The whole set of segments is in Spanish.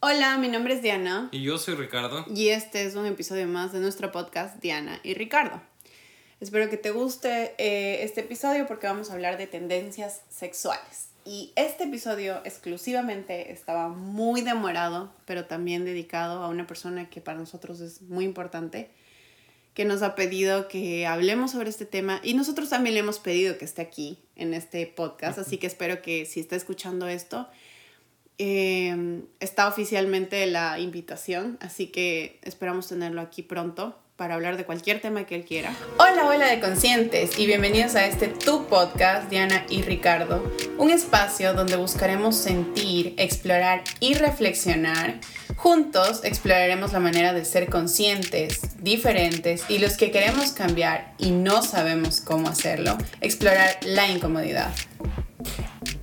Hola, mi nombre es Diana. Y yo soy Ricardo. Y este es un episodio más de nuestro podcast Diana y Ricardo. Espero que te guste eh, este episodio porque vamos a hablar de tendencias sexuales. Y este episodio exclusivamente estaba muy demorado, pero también dedicado a una persona que para nosotros es muy importante, que nos ha pedido que hablemos sobre este tema y nosotros también le hemos pedido que esté aquí en este podcast, así que espero que si está escuchando esto, eh, está oficialmente la invitación, así que esperamos tenerlo aquí pronto para hablar de cualquier tema que él quiera. Hola, hola de conscientes y bienvenidos a este Tu Podcast, Diana y Ricardo, un espacio donde buscaremos sentir, explorar y reflexionar. Juntos exploraremos la manera de ser conscientes, diferentes y los que queremos cambiar y no sabemos cómo hacerlo, explorar la incomodidad.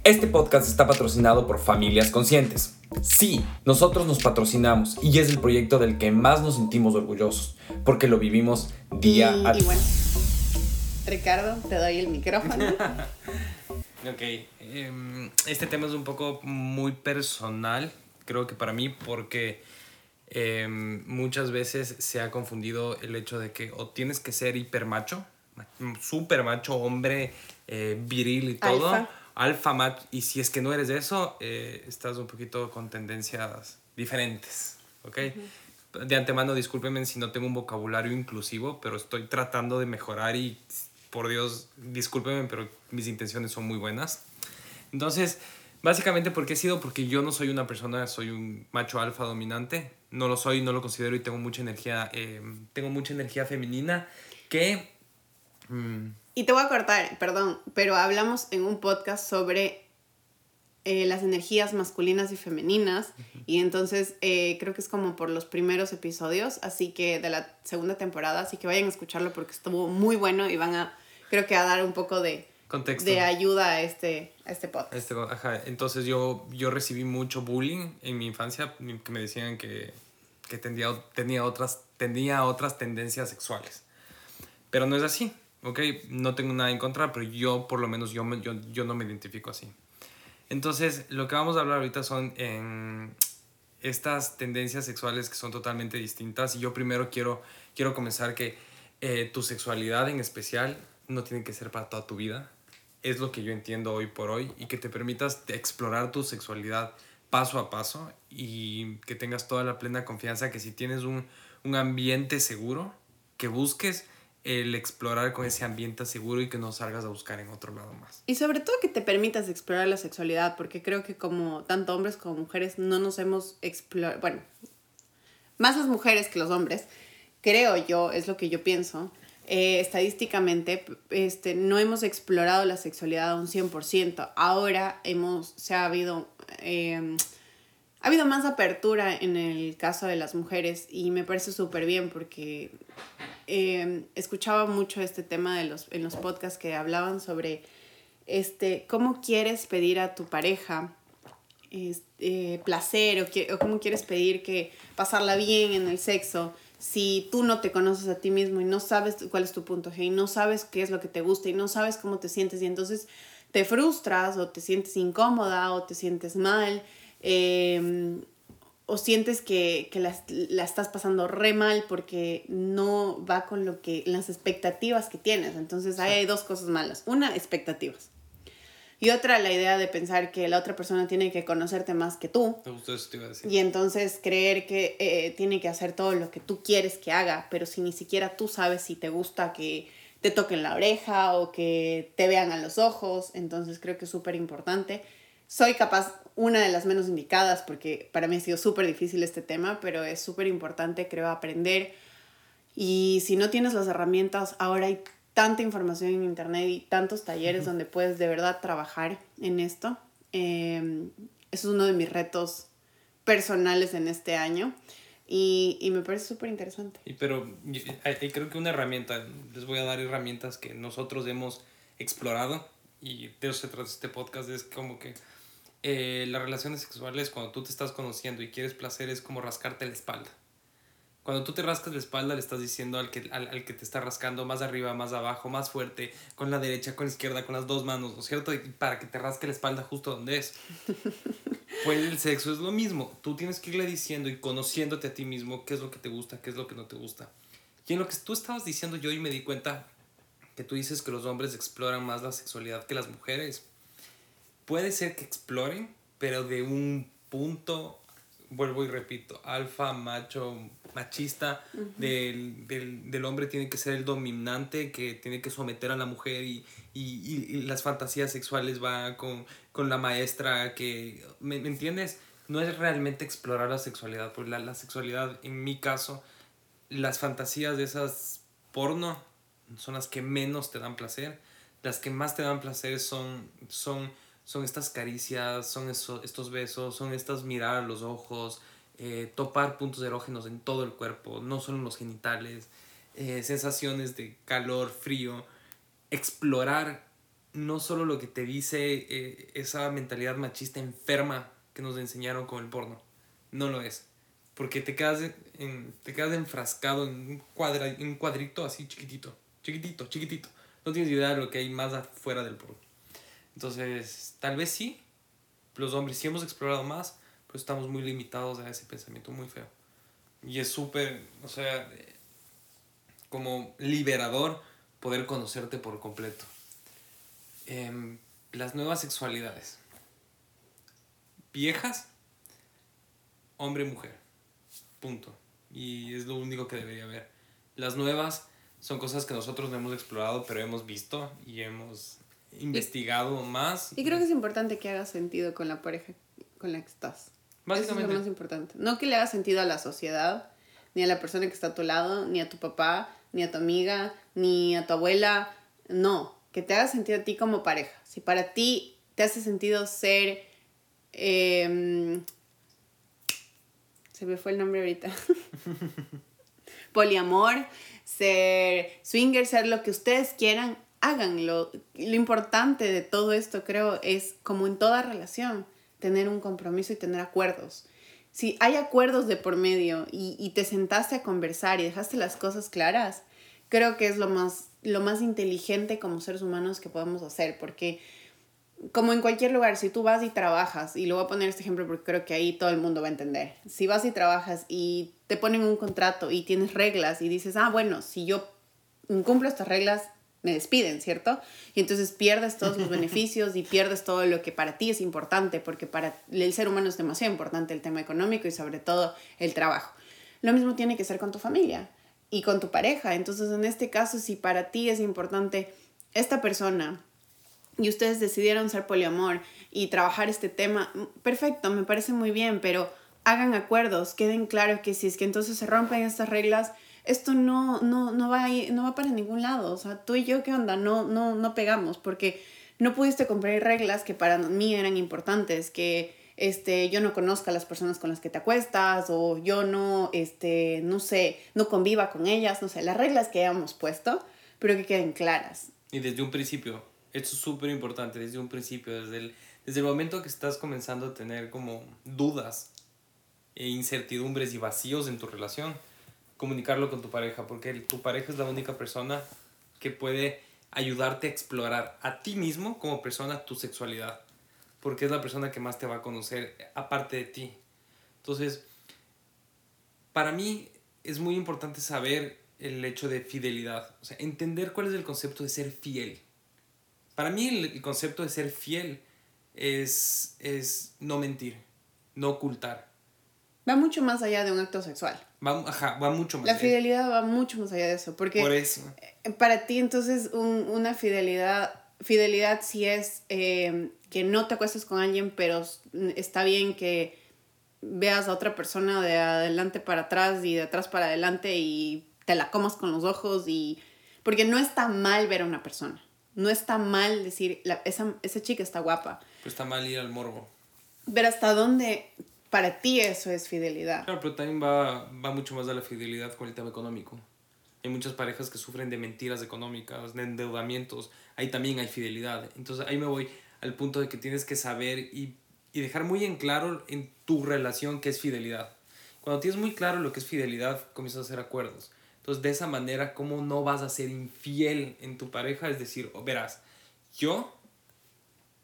Este podcast está patrocinado por Familias Conscientes. Sí, nosotros nos patrocinamos y es el proyecto del que más nos sentimos orgullosos, porque lo vivimos día a día. Y bueno, Ricardo, te doy el micrófono. ok, em, este tema es un poco muy personal, creo que para mí, porque em, muchas veces se ha confundido el hecho de que o tienes que ser hiper macho, super macho, hombre, eh, viril y todo alfa match y si es que no eres de eso, eh, estás un poquito con tendencias diferentes, ¿ok? De antemano, discúlpenme si no tengo un vocabulario inclusivo, pero estoy tratando de mejorar y, por Dios, discúlpenme, pero mis intenciones son muy buenas. Entonces, básicamente, ¿por qué he sido? Porque yo no soy una persona, soy un macho alfa dominante, no lo soy, no lo considero y tengo mucha energía, eh, tengo mucha energía femenina que... Mm, y te voy a cortar, perdón, pero hablamos en un podcast sobre eh, las energías masculinas y femeninas. Y entonces eh, creo que es como por los primeros episodios, así que de la segunda temporada, así que vayan a escucharlo porque estuvo muy bueno y van a, creo que a dar un poco de, Contexto. de ayuda a este, a este podcast. Este, ajá. Entonces yo, yo recibí mucho bullying en mi infancia, que me decían que, que tenía, tenía, otras, tenía otras tendencias sexuales. Pero no es así. ¿Ok? No tengo nada en contra, pero yo por lo menos yo, yo, yo no me identifico así. Entonces, lo que vamos a hablar ahorita son en estas tendencias sexuales que son totalmente distintas. Y yo primero quiero, quiero comenzar que eh, tu sexualidad en especial no tiene que ser para toda tu vida. Es lo que yo entiendo hoy por hoy y que te permitas explorar tu sexualidad paso a paso y que tengas toda la plena confianza que si tienes un, un ambiente seguro, que busques el explorar con ese ambiente seguro y que no salgas a buscar en otro lado más. Y sobre todo que te permitas explorar la sexualidad, porque creo que como tanto hombres como mujeres no nos hemos explorado, bueno, más las mujeres que los hombres, creo yo, es lo que yo pienso, eh, estadísticamente este, no hemos explorado la sexualidad a un 100%. Ahora hemos, se ha habido... Eh, ha habido más apertura en el caso de las mujeres y me parece súper bien porque eh, escuchaba mucho este tema de los, en los podcasts que hablaban sobre este, cómo quieres pedir a tu pareja este, placer o, o cómo quieres pedir que pasarla bien en el sexo si tú no te conoces a ti mismo y no sabes cuál es tu punto G y no sabes qué es lo que te gusta y no sabes cómo te sientes y entonces te frustras o te sientes incómoda o te sientes mal Em, o sientes que, la, estás pasando re mal porque no va con lo que las expectativas que tienes. Entonces ahí hay dos cosas malas. Una, expectativas. Y otra, la idea de pensar que la otra persona tiene que conocerte más que tú. Y entonces creer que eh, tiene que hacer todo lo que tú quieres que haga, pero si ni siquiera tú sabes si te gusta que te toquen la oreja o que te vean a los ojos. Entonces creo que es súper importante. Soy capaz, una de las menos indicadas, porque para mí ha sido súper difícil este tema, pero es súper importante, creo, aprender. Y si no tienes las herramientas, ahora hay tanta información en internet y tantos talleres donde puedes de verdad trabajar en esto. Eh, es uno de mis retos personales en este año y, y me parece súper interesante. Y pero creo que una herramienta, les voy a dar herramientas que nosotros hemos explorado y de eso se trata este podcast, es como que eh, las relaciones sexuales, cuando tú te estás conociendo y quieres placer, es como rascarte la espalda. Cuando tú te rascas la espalda, le estás diciendo al que, al, que te está rascando más arriba, más abajo, más fuerte, con la derecha, con la izquierda, con las dos manos, ¿no es cierto? para que te rasque la espalda justo donde es. Pues el sexo es lo mismo. Tú tienes que irle diciendo y conociéndote a ti mismo qué es lo que te gusta, qué es lo que no te gusta. Y en lo que tú estabas diciendo yo y me di cuenta que tú dices que los hombres exploran más la sexualidad que las mujeres. Puede ser que exploren, pero de un punto, vuelvo y repito, alfa, macho, machista, del, del, del, hombre tiene que ser el dominante, que tiene que someter a la mujer y, y, y las fantasías sexuales va con, con la maestra que, ¿me, ¿me, entiendes? No es realmente explorar la sexualidad, porque la, la sexualidad, en mi caso, las fantasías de esas porno son las que menos te dan placer. Las que más te dan placer son, son, son estas caricias, son eso, estos besos, son estas mirar a los ojos, eh, topar puntos erógenos en todo el cuerpo, no solo en los genitales, eh, sensaciones de calor, frío, explorar no solo lo que te dice eh, esa mentalidad machista enferma que nos enseñaron con el porno, no lo es. Porque te quedas, en, te quedas enfrascado en un, cuadra, en un cuadrito así chiquitito, chiquitito, chiquitito. No tienes idea de lo que hay más afuera del porno. Entonces, tal vez sí, los hombres sí hemos explorado más, pero estamos muy limitados a ese pensamiento muy feo. Y es súper, o sea, como liberador poder conocerte por completo. Eh, las nuevas sexualidades. Viejas, hombre-mujer. Punto. Y es lo único que debería haber. Las nuevas son cosas que nosotros no hemos explorado, pero hemos visto y hemos investigado y, más. Y creo que es importante que haga sentido con la pareja con la que estás. Básicamente. Eso es lo más importante. No que le haga sentido a la sociedad, ni a la persona que está a tu lado, ni a tu papá, ni a tu amiga, ni a tu abuela. No, que te haga sentido a ti como pareja. Si para ti te hace sentido ser... Eh, se me fue el nombre ahorita. Poliamor, ser swinger, ser lo que ustedes quieran, háganlo. Lo importante de todo esto, creo, es como en toda relación, tener un compromiso y tener acuerdos. Si hay acuerdos de por medio y, y te sentaste a conversar y dejaste las cosas claras, creo que es lo más, lo más inteligente como seres humanos que podemos hacer, porque como en cualquier lugar, si tú vas y trabajas, y lo voy a poner este ejemplo porque creo que ahí todo el mundo va a entender, si vas y trabajas y te ponen un contrato y tienes reglas y dices, ah, bueno, si yo cumplo estas reglas, me despiden, ¿cierto? Y entonces pierdes todos los beneficios y pierdes todo lo que para ti es importante, porque para el ser humano es demasiado importante el tema económico y sobre todo el trabajo. Lo mismo tiene que ser con tu familia y con tu pareja. Entonces, en este caso, si para ti es importante esta persona, y ustedes decidieron ser poliamor y trabajar este tema, perfecto, me parece muy bien, pero hagan acuerdos, queden claros que si es que entonces se rompen estas reglas, esto no, no, no, va, no va para ningún lado. O sea, tú y yo, ¿qué onda? No, no, no pegamos porque no pudiste cumplir reglas que para mí eran importantes, que este, yo no conozca a las personas con las que te acuestas o yo no, este, no sé, no conviva con ellas, no sé, las reglas que hayamos puesto, pero que queden claras. Y desde un principio, esto es súper importante desde un principio, desde el, desde el momento que estás comenzando a tener como dudas e incertidumbres y vacíos en tu relación, comunicarlo con tu pareja, porque tu pareja es la única persona que puede ayudarte a explorar a ti mismo como persona tu sexualidad, porque es la persona que más te va a conocer aparte de ti. Entonces, para mí es muy importante saber el hecho de fidelidad, o sea, entender cuál es el concepto de ser fiel. Para mí el, concepto de ser fiel es, es no mentir, no ocultar. Va mucho más allá de un acto sexual. Va, ajá, va mucho más La fidelidad va mucho más allá de eso. Porque Por eso. Para ti, entonces, un, una fidelidad, fidelidad sí es eh, que no te acuestes con alguien, pero está bien que veas a otra persona de adelante para atrás y de atrás para adelante y te la comas con los ojos y... Porque no está mal ver a una persona no está mal decir, la, esa, esa chica está guapa. Pero está mal ir al morbo. Pero hasta dónde para ti eso es fidelidad. Claro, pero también va, va mucho más de la fidelidad con el tema económico. Hay muchas parejas que sufren de mentiras económicas, de endeudamientos. Ahí también hay fidelidad. Entonces ahí me voy al punto de que tienes que saber y, y dejar muy en claro en tu relación qué es fidelidad. Cuando tienes muy claro lo que es fidelidad, comienzas a hacer acuerdos. Entonces, de esa manera, ¿cómo no vas a ser infiel en tu pareja? Es decir, verás, yo,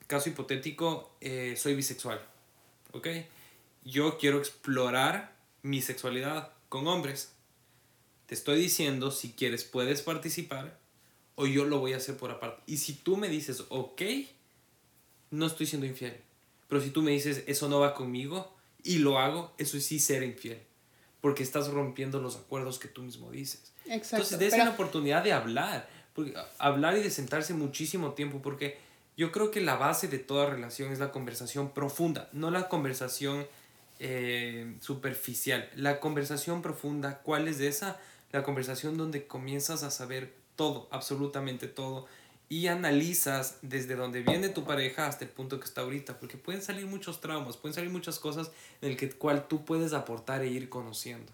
caso hipotético, eh, soy bisexual. ¿ok? Yo quiero explorar mi sexualidad con hombres. Te estoy diciendo, si quieres, puedes participar o yo lo voy a hacer por aparte. Y si tú me dices, ok, no estoy siendo infiel. Pero si tú me dices, eso no va conmigo y lo hago, eso es sí ser infiel. Porque estás rompiendo los acuerdos que tú mismo dices. Exacto. Entonces, dése la oportunidad de hablar. Porque, hablar y de sentarse muchísimo tiempo. Porque yo creo que la base de toda relación es la conversación profunda, no la conversación eh, superficial. La conversación profunda, ¿cuál es esa? La conversación donde comienzas a saber todo, absolutamente todo, y analizas desde donde viene tu pareja hasta el punto que está ahorita, porque pueden salir muchos traumas, pueden salir muchas cosas en el que cual tú puedes aportar e ir conociendo.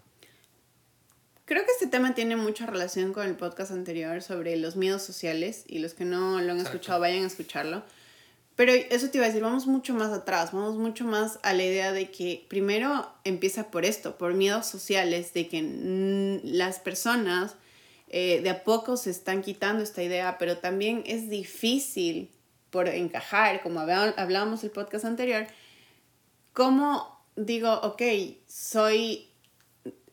Creo que este tema tiene mucha relación con el podcast anterior sobre los miedos sociales y los que no lo han escuchado vayan a escucharlo. Pero eso te iba a decir, vamos mucho más atrás, vamos mucho más a la idea de que primero empieza por esto, por miedos sociales, de que las personas eh, de a poco se están quitando esta idea, pero también es difícil por encajar, como hablábamos el podcast anterior, cómo digo, ok, soy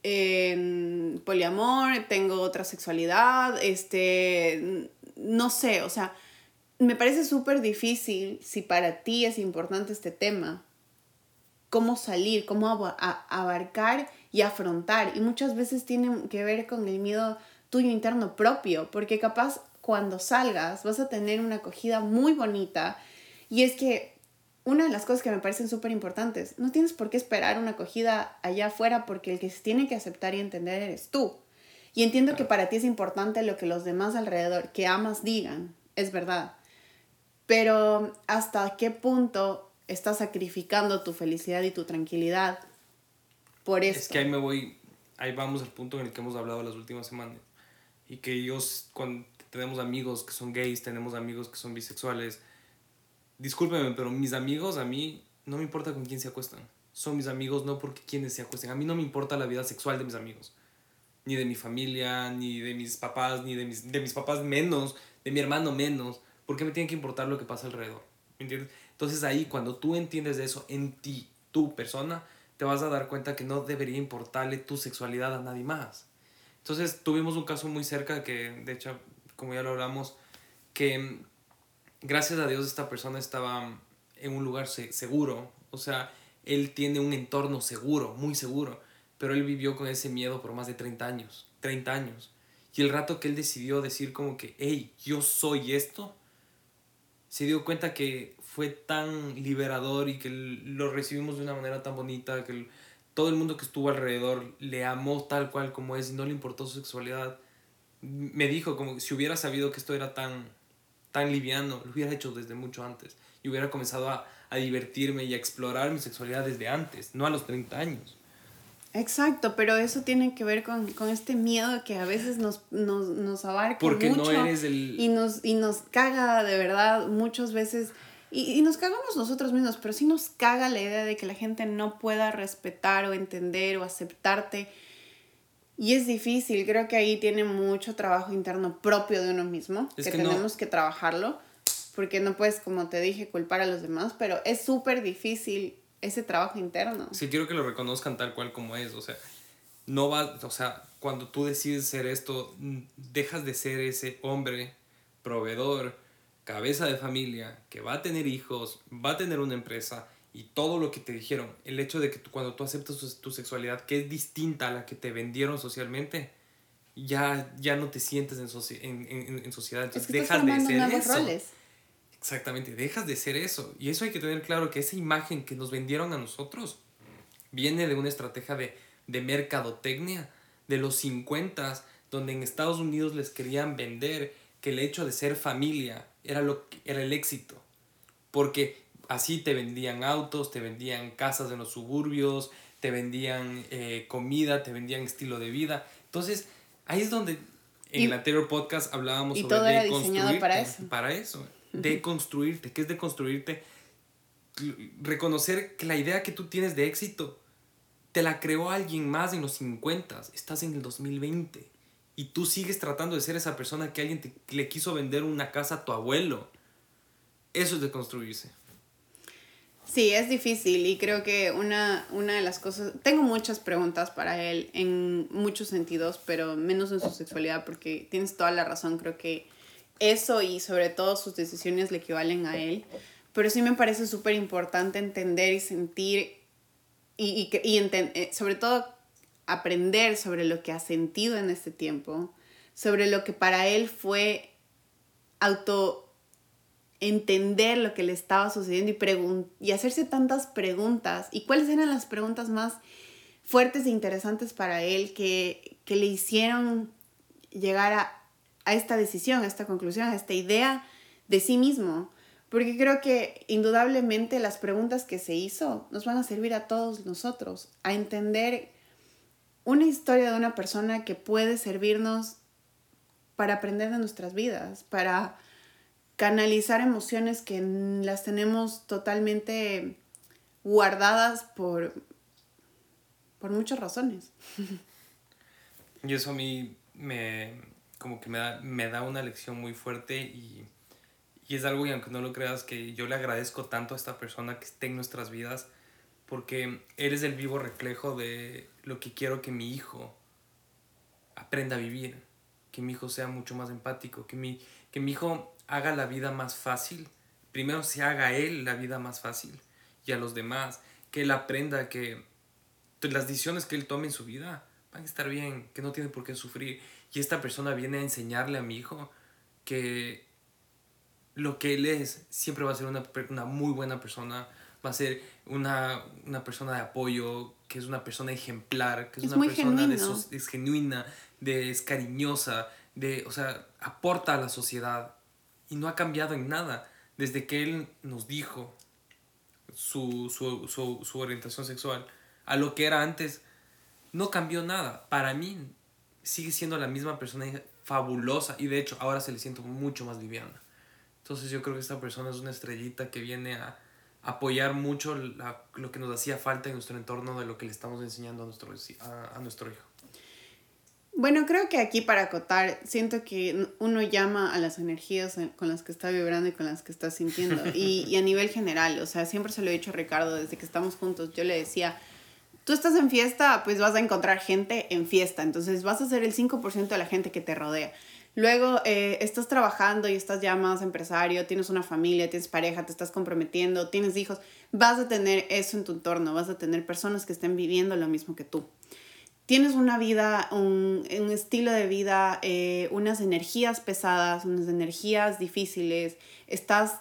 en poliamor, tengo otra sexualidad, este, no sé, o sea, me parece súper difícil si para ti es importante este tema, cómo salir, cómo abarcar y afrontar. Y muchas veces tiene que ver con el miedo tuyo interno propio, porque capaz cuando salgas vas a tener una acogida muy bonita. Y es que una de las cosas que me parecen súper importantes, no tienes por qué esperar una acogida allá afuera porque el que se tiene que aceptar y entender eres tú. Y entiendo que para ti es importante lo que los demás alrededor que amas digan, es verdad. Pero hasta qué punto estás sacrificando tu felicidad y tu tranquilidad por eso. Es que ahí me voy, ahí vamos al punto en el que hemos hablado las últimas semanas. Y que ellos, cuando tenemos amigos que son gays, tenemos amigos que son bisexuales, discúlpeme, pero mis amigos a mí no me importa con quién se acuestan. Son mis amigos no porque quienes se acuesten. A mí no me importa la vida sexual de mis amigos. Ni de mi familia, ni de mis papás, ni de mis, de mis papás menos, de mi hermano menos. ¿Por qué me tiene que importar lo que pasa alrededor? ¿Me entiendes? Entonces ahí, cuando tú entiendes de eso en ti, tu persona, te vas a dar cuenta que no debería importarle tu sexualidad a nadie más. Entonces tuvimos un caso muy cerca que, de hecho, como ya lo hablamos, que gracias a Dios esta persona estaba en un lugar seguro, o sea, él tiene un entorno seguro, muy seguro, pero él vivió con ese miedo por más de 30 años, 30 años. Y el rato que él decidió decir como que, hey, yo soy esto, se dio cuenta que fue tan liberador y que lo recibimos de una manera tan bonita, que todo el mundo que estuvo alrededor le amó tal cual como es y no le importó su sexualidad. Me dijo como si hubiera sabido que esto era tan tan liviano, lo hubiera hecho desde mucho antes. Y hubiera comenzado a, a divertirme y a explorar mi sexualidad desde antes, no a los 30 años. Exacto, pero eso tiene que ver con, con este miedo que a veces nos, nos, nos abarca Porque mucho no eres el... y, nos, y nos caga de verdad muchas veces. Y, y, nos cagamos nosotros mismos, pero sí nos caga la idea de que la gente no pueda respetar o entender o aceptarte y es difícil, creo que ahí tiene mucho trabajo interno propio de uno mismo, que, tenemos que trabajarlo, porque no puedes, como te dije, culpar a los demás, pero es súper difícil ese trabajo interno. Sí, quiero que lo reconozcan tal cual como es, o sea, no va, o sea, cuando tú decides ser esto, dejas de ser ese hombre proveedor, cabeza de familia, que va a tener hijos, va a tener una empresa, y todo lo que te dijeron, el hecho de que cuando tú aceptas tu, sexualidad, que es distinta a la que te vendieron socialmente, ya, ya no te sientes en, en, en, sociedad. Entonces dejas de ser eso. Roles. Exactamente, dejas de ser eso. Y eso hay que tener claro que esa imagen que nos vendieron a nosotros viene de una estrategia de, de mercadotecnia de los 50, donde en Estados Unidos les querían vender que el hecho de ser familia era, lo, era el éxito. Porque así te vendían autos, te vendían casas en los suburbios, te vendían eh, comida, te vendían estilo de vida. Entonces, ahí es donde en el anterior podcast hablábamos sobre todo era diseñado para eso. Para eso, de construirte, ¿qué es de construirte? Reconocer que la idea que tú tienes de éxito te la creó alguien más en los 50, estás en el 2020 y tú sigues tratando de ser esa persona que alguien te, le quiso vender una casa a tu abuelo. Eso es de construirse. Sí, es difícil y creo que una, una de las cosas, tengo muchas preguntas para él en muchos sentidos, pero menos en su sexualidad porque tienes toda la razón, creo que eso y sobre todo sus decisiones le equivalen a él, pero sí me parece súper importante entender y sentir y, y, y eh, sobre todo aprender sobre lo que ha sentido en este tiempo, sobre lo que para él fue auto entender lo que le estaba sucediendo y, y hacerse tantas preguntas. ¿Y cuáles eran las preguntas más fuertes e interesantes para él que, que le hicieron llegar a, a, esta decisión, a esta conclusión, a esta idea de sí mismo? Porque creo que indudablemente las preguntas que se hizo nos van a servir a todos nosotros, a entender una historia de una persona que puede servirnos para aprender de nuestras vidas, para canalizar emociones que las tenemos totalmente guardadas por, por muchas razones. Y eso a mí me, como que me da, me da una lección muy fuerte y, y es algo, y aunque no lo creas, que yo le agradezco tanto a esta persona que esté en nuestras vidas, porque eres el vivo reflejo de lo que quiero que mi hijo aprenda a vivir, que mi hijo sea mucho más empático, que mi, que mi hijo haga la vida más fácil. Primero se haga él la vida más fácil y a los demás, que él aprenda que las decisiones que él tome en su vida van a estar bien, que no tiene por qué sufrir. Y esta persona viene a enseñarle a mi hijo que lo que él es siempre va a ser una, una muy buena persona, va a ser una, una, persona de apoyo, que es una persona ejemplar, que es, una persona De, es genuina, de, es cariñosa, de, o sea, aporta a la sociedad y no ha cambiado en nada desde que él nos dijo su, su, su, su, orientación sexual a lo que era antes. No cambió nada. Para mí sigue siendo la misma persona fabulosa y de hecho ahora se le siento mucho más liviana. Entonces yo creo que esta persona es una estrellita que viene a apoyar mucho lo que nos hacía falta en nuestro entorno de lo que le estamos enseñando a nuestro, a nuestro hijo. Bueno, creo que aquí para acotar, siento que uno llama a las energías con las que está vibrando y con las que está sintiendo. Y, y, a nivel general, o sea, siempre se lo he dicho a Ricardo desde que estamos juntos. Yo le decía, tú estás en fiesta, pues vas a encontrar gente en fiesta. Entonces vas a ser el 5% de la gente que te rodea. Luego eh, estás trabajando y estás ya más empresario, tienes una familia, tienes pareja, te estás comprometiendo, tienes hijos. Vas a tener eso en tu entorno, vas a tener personas que estén viviendo lo mismo que tú tienes una vida, un, un estilo de vida, eh, unas energías pesadas, unas energías difíciles, estás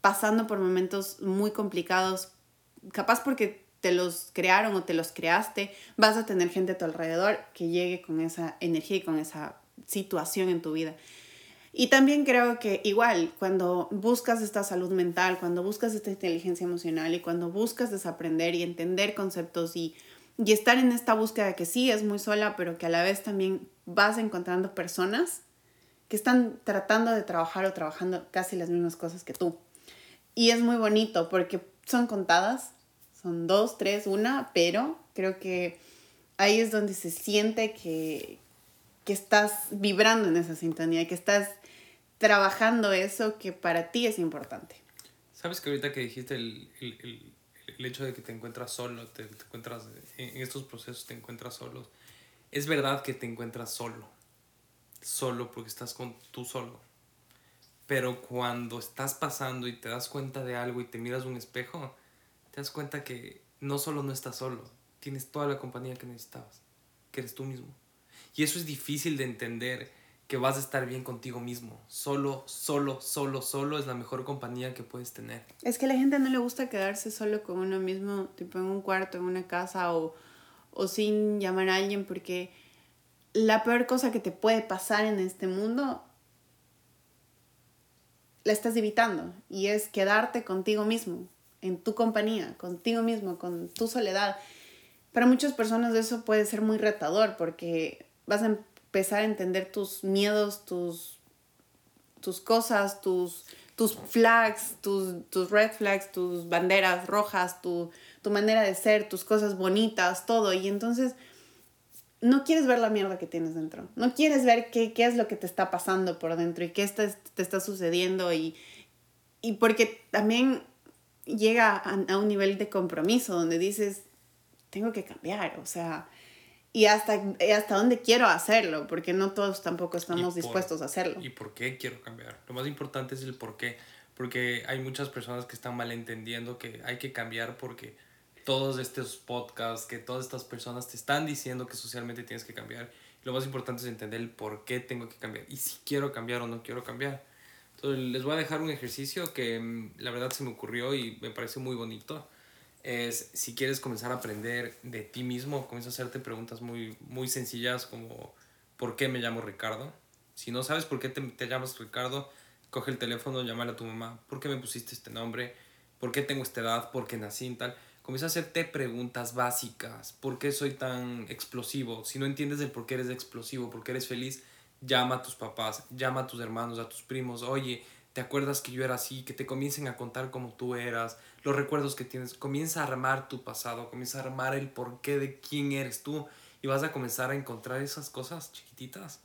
pasando por momentos muy complicados, capaz porque te los crearon o te los creaste, vas a tener gente a tu alrededor que llegue con esa energía y con esa situación en tu vida. Y también creo que igual, cuando buscas esta salud mental, cuando buscas esta inteligencia emocional y cuando buscas desaprender y entender conceptos y y estar en esta búsqueda que sí es muy sola, pero que a la vez también vas encontrando personas que están tratando de trabajar o trabajando casi las mismas cosas que tú. Y es muy bonito porque son contadas, son dos, tres, una, pero creo que ahí es donde se siente que, que estás vibrando en esa sintonía, que estás trabajando eso que para ti es importante. Sabes que ahorita que dijiste el, el el hecho de que te encuentras solo, te, encuentras, en estos procesos te encuentras solo. Es verdad que te encuentras solo, solo porque estás con tú solo. Pero cuando estás pasando y te das cuenta de algo y te miras un espejo, te das cuenta que no solo no estás solo, tienes toda la compañía que necesitabas, que eres tú mismo. Y eso es difícil de entender que vas a estar bien contigo mismo. Solo, solo, solo, solo es la mejor compañía que puedes tener. Es que a la gente no le gusta quedarse solo con uno mismo, tipo en un cuarto, en una casa o, o sin llamar a alguien, porque la peor cosa que te puede pasar en este mundo la estás evitando y es quedarte contigo mismo, en tu compañía, contigo mismo, con tu soledad. Para muchas personas eso puede ser muy retador porque vas a empezar a entender tus miedos, tus, tus cosas, tus, tus flags, tus, tus red flags, tus banderas rojas, tu, tu manera de ser, tus cosas bonitas, todo. Y entonces no quieres ver la mierda que tienes dentro. No quieres ver qué, qué es lo que te está pasando por dentro y qué está, te está sucediendo. Y, y porque también llega a, un nivel de compromiso donde dices, tengo que cambiar, o sea, y hasta, hasta dónde quiero hacerlo, porque no todos tampoco estamos dispuestos a hacerlo. ¿Y por qué quiero cambiar? Lo más importante es el por qué, porque hay muchas personas que están malentendiendo que hay que cambiar porque todos estos podcasts, que todas estas personas te están diciendo que socialmente tienes que cambiar. Lo más importante es entender el por qué tengo que cambiar y si quiero cambiar o no quiero cambiar. Les voy a dejar un ejercicio que mm, la verdad se me ocurrió y me parece muy bonito. Es si quieres comenzar a aprender de ti mismo, comienza a hacerte preguntas muy, muy sencillas como ¿por qué me llamo Ricardo? Si no sabes por qué te, te llamas Ricardo, coge el teléfono, llámale a tu mamá. ¿Por qué me pusiste este nombre? ¿Por qué tengo esta edad? ¿Por qué nací en tal? comienza a hacerte preguntas básicas. ¿Por qué soy tan explosivo? Si no entiendes el por qué eres explosivo, por qué eres feliz, llama a tus papás, llama a tus hermanos, a tus primos. Oye, ¿te acuerdas que yo era así? Que te comiencen a contar cómo tú eras, los recuerdos que tienes. Comienza a armar tu pasado, comienza a armar el porqué de quién eres tú. Y vas a comenzar a encontrar esas cosas chiquititas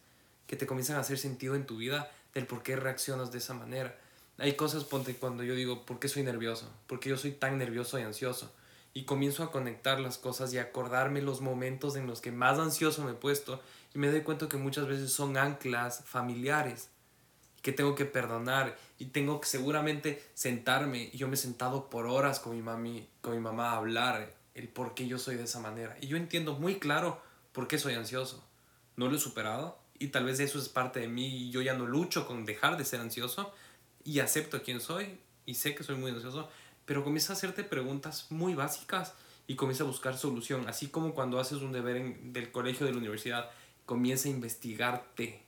que te comienzan a hacer sentido en tu vida del por qué reaccionas de esa manera. Hay cosas, ponte, cuando yo digo, ¿por qué soy nervioso? ¿Por qué yo soy tan nervioso y ansioso? Y comienzo a conectar las cosas y acordarme los momentos en los que más ansioso me he puesto y me doy cuenta que muchas veces son anclas familiares que tengo que perdonar y tengo que seguramente sentarme. Y yo me he sentado por horas con mi mami con mi mamá a hablar el por qué yo soy de esa manera. Y yo entiendo muy claro por qué soy ansioso. No lo he superado y tal vez eso es parte de mí y yo ya no lucho con dejar de ser ansioso y acepto quién soy y sé que soy muy ansioso pero comienza a hacerte preguntas muy básicas y comienza a buscar solución. Así como cuando haces un deber en, del colegio, de la universidad, comienza a investigarte.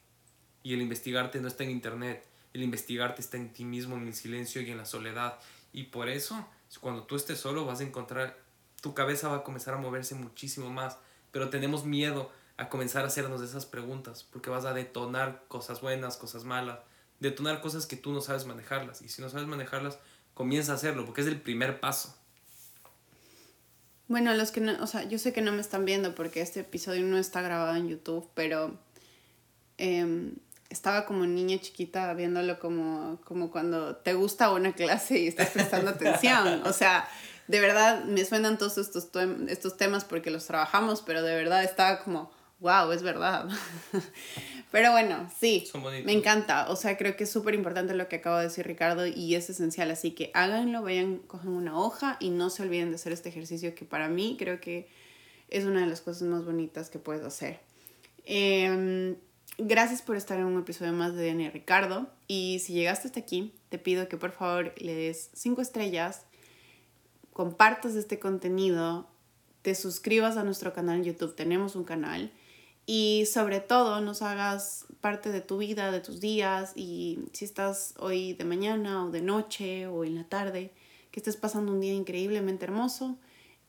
Y el investigarte no está en internet, el investigarte está en ti mismo, en el silencio y en la soledad. Y por eso, cuando tú estés solo, vas a encontrar, tu cabeza va a comenzar a moverse muchísimo más. Pero tenemos miedo a comenzar a hacernos esas preguntas, porque vas a detonar cosas buenas, cosas malas, detonar cosas que tú no sabes manejarlas. Y si no sabes manejarlas, comienza a hacerlo, porque es el primer paso. Bueno, los que no, o sea, yo sé que no me están viendo porque este episodio no está grabado en YouTube, pero em, estaba como niña chiquita viéndolo como, como cuando te gusta una clase y estás prestando atención. O sea, de verdad me suenan todos estos, estos temas porque los trabajamos, pero de verdad estaba como, wow, es verdad. Pero bueno, sí, me encanta. O sea, creo que es súper importante lo que acabo de decir Ricardo y es esencial. Así que háganlo, vayan, cojan una hoja y no se olviden de hacer este ejercicio que para mí creo que es una de las cosas más bonitas que puedes hacer. Em, gracias por estar en un episodio más de DNA Ricardo. Y si llegaste hasta aquí, te pido que por favor le des cinco estrellas, compartas este contenido, te suscribas a nuestro canal en YouTube. Tenemos un canal y sobre todo nos hagas parte de tu vida, de tus días y si estás hoy de mañana o de noche o en la tarde, que estés pasando un día increíblemente hermoso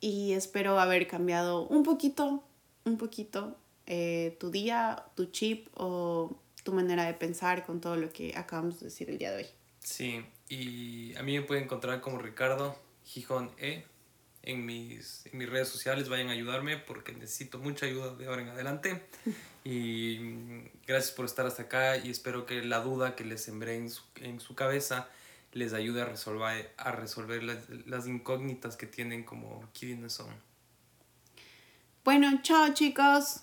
y espero haber cambiado un poquito, un poquito eh, tu día, tu chip o tu manera de pensar con todo lo que acabamos de decir el día de hoy. Sí, y a mí me pueden encontrar como Ricardo Gijón E en mis, en mis redes sociales, vayan a ayudarme porque necesito mucha ayuda de ahora en adelante. Y mm, gracias por estar hasta acá y espero que la duda que les sembré en su, en su cabeza les ayude a resolver, a resolver las, las incógnitas que tienen como quiénes son. Bueno, chao chicos.